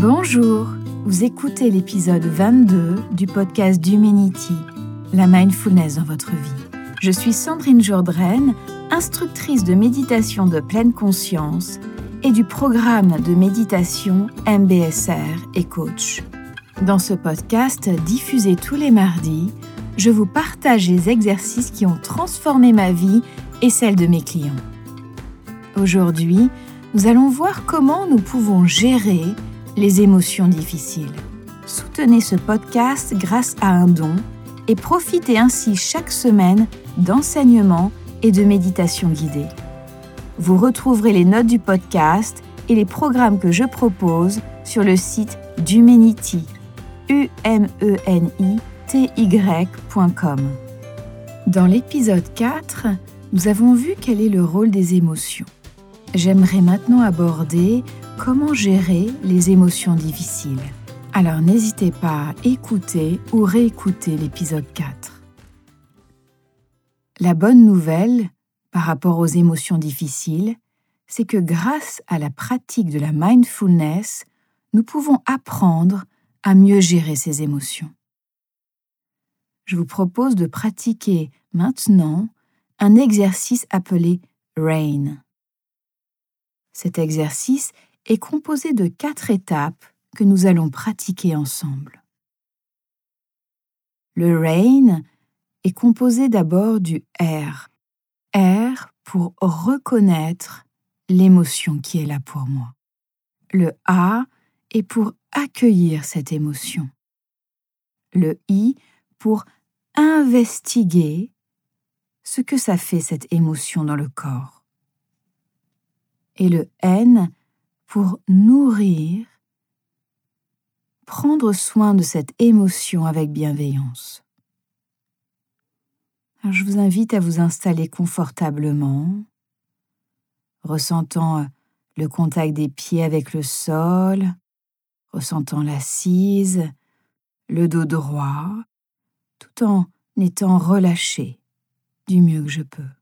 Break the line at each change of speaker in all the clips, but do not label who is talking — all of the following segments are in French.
Bonjour, vous écoutez l'épisode 22 du podcast d'Humanity, la mindfulness dans votre vie. Je suis Sandrine Jourdraine, instructrice de méditation de pleine conscience et du programme de méditation MBSR et coach. Dans ce podcast diffusé tous les mardis, je vous partage les exercices qui ont transformé ma vie et celle de mes clients. Aujourd'hui, nous allons voir comment nous pouvons gérer les émotions difficiles. Soutenez ce podcast grâce à un don et profitez ainsi chaque semaine d'enseignements et de méditation guidée. Vous retrouverez les notes du podcast et les programmes que je propose sur le site d'Humanity, e. Dans l'épisode 4, nous avons vu quel est le rôle des émotions. J'aimerais maintenant aborder comment gérer les émotions difficiles. Alors n'hésitez pas à écouter ou réécouter l'épisode 4. La bonne nouvelle par rapport aux émotions difficiles, c'est que grâce à la pratique de la mindfulness, nous pouvons apprendre à mieux gérer ces émotions. Je vous propose de pratiquer maintenant un exercice appelé RAIN. Cet exercice est composé de quatre étapes que nous allons pratiquer ensemble. Le RAIN est composé d'abord du R. R pour reconnaître l'émotion qui est là pour moi. Le A est pour accueillir cette émotion. Le I pour investiguer ce que ça fait cette émotion dans le corps et le N pour nourrir, prendre soin de cette émotion avec bienveillance. je vous invite à vous installer confortablement, ressentant le contact des pieds avec le sol, ressentant l'assise, le dos droit, tout en étant relâché du mieux que je peux.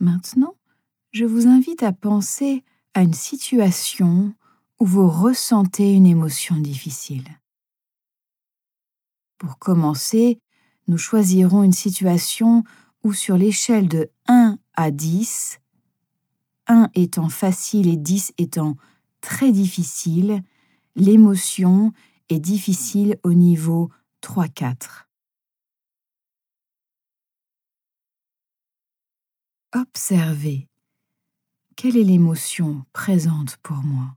Maintenant, je vous invite à penser à une situation où vous ressentez une émotion difficile. Pour commencer, nous choisirons une situation où sur l'échelle de 1 à 10, 1 étant facile et 10 étant très difficile, l'émotion est difficile au niveau 3-4. Observez quelle est l'émotion présente pour moi.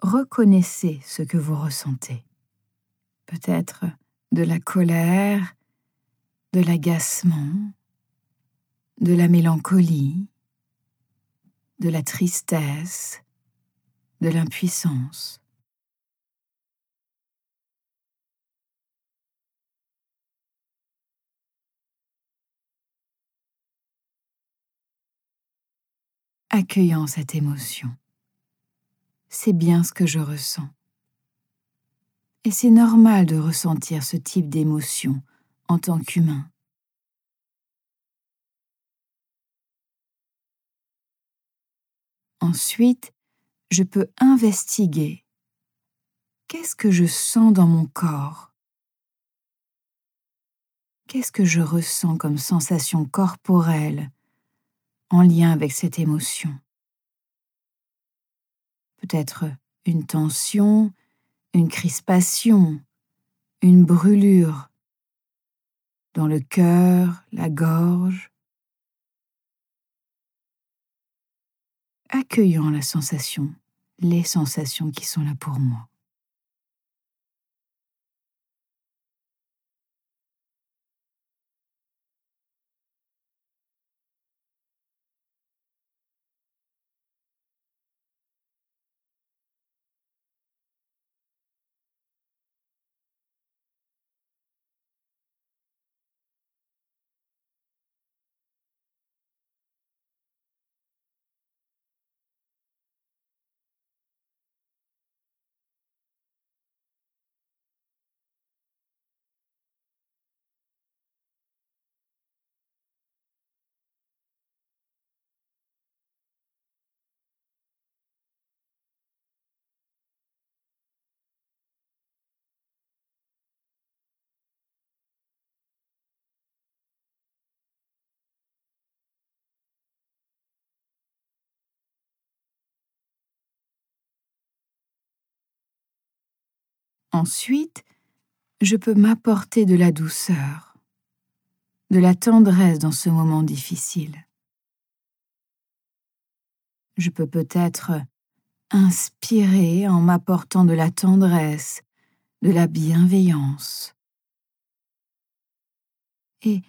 Reconnaissez ce que vous ressentez. Peut-être de la colère, de l'agacement, de la mélancolie, de la tristesse, de l'impuissance. Accueillant cette émotion. C'est bien ce que je ressens. Et c'est normal de ressentir ce type d'émotion en tant qu'humain. Ensuite, je peux investiguer. Qu'est-ce que je sens dans mon corps? Qu'est-ce que je ressens comme sensation corporelle? En lien avec cette émotion. Peut-être une tension, une crispation, une brûlure dans le cœur, la gorge. Accueillant la sensation, les sensations qui sont là pour moi. Ensuite, je peux m'apporter de la douceur, de la tendresse dans ce moment difficile. Je peux peut-être inspirer en m'apportant de la tendresse, de la bienveillance. Et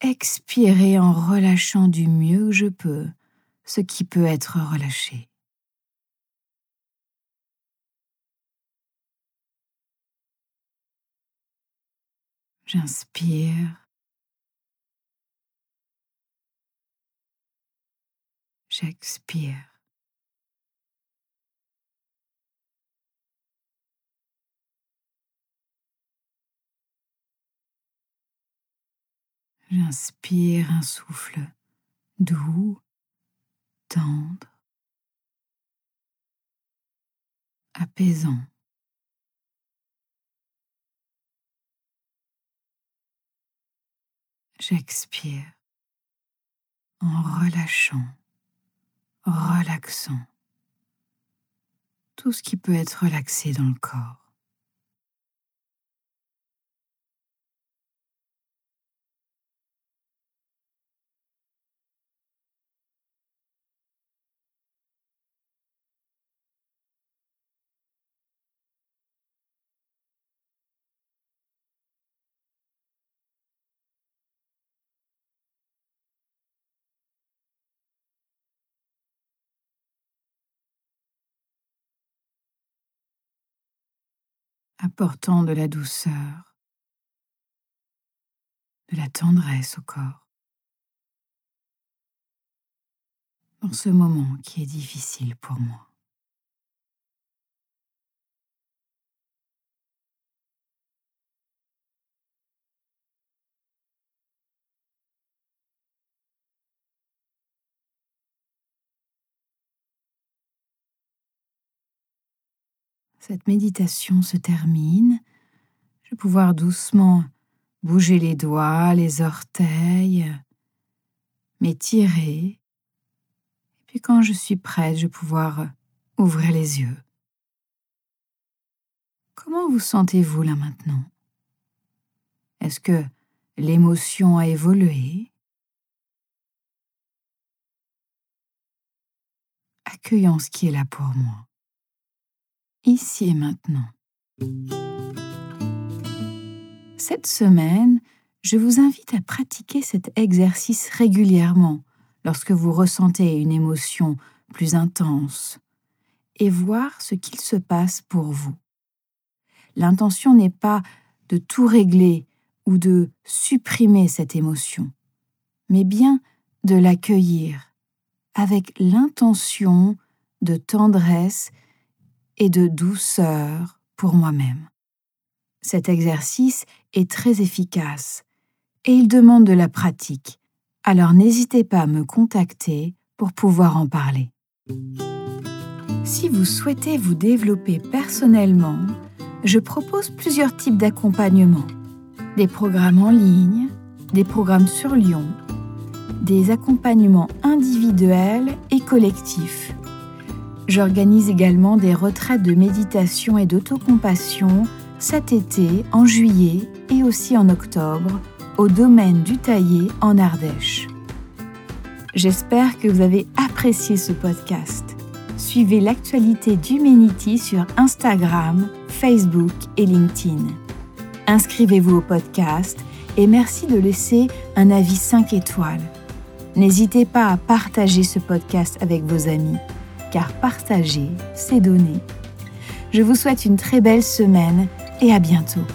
expirer en relâchant du mieux que je peux ce qui peut être relâché. J'inspire. J'expire. J'inspire un souffle doux, tendre, apaisant. J'expire en relâchant, relaxant tout ce qui peut être relaxé dans le corps. Apportant de la douceur, de la tendresse au corps. Dans ce moment qui est difficile pour moi. Cette méditation se termine. Je vais pouvoir doucement bouger les doigts, les orteils, m'étirer. Et puis quand je suis prête, je vais pouvoir ouvrir les yeux. Comment vous sentez-vous là maintenant? Est-ce que l'émotion a évolué? Accueillons ce qui est là pour moi ici et maintenant. Cette semaine, je vous invite à pratiquer cet exercice régulièrement lorsque vous ressentez une émotion plus intense et voir ce qu'il se passe pour vous. L'intention n'est pas de tout régler ou de supprimer cette émotion, mais bien de l'accueillir avec l'intention de tendresse et de douceur pour moi-même. Cet exercice est très efficace et il demande de la pratique, alors n'hésitez pas à me contacter pour pouvoir en parler. Si vous souhaitez vous développer personnellement, je propose plusieurs types d'accompagnement. Des programmes en ligne, des programmes sur Lyon, des accompagnements individuels et collectifs J'organise également des retraites de méditation et d'autocompassion cet été, en juillet et aussi en octobre, au domaine du Taillé en Ardèche. J'espère que vous avez apprécié ce podcast. Suivez l'actualité d'Humanity sur Instagram, Facebook et LinkedIn. Inscrivez-vous au podcast et merci de laisser un avis 5 étoiles. N'hésitez pas à partager ce podcast avec vos amis car partager, c'est donner. Je vous souhaite une très belle semaine et à bientôt.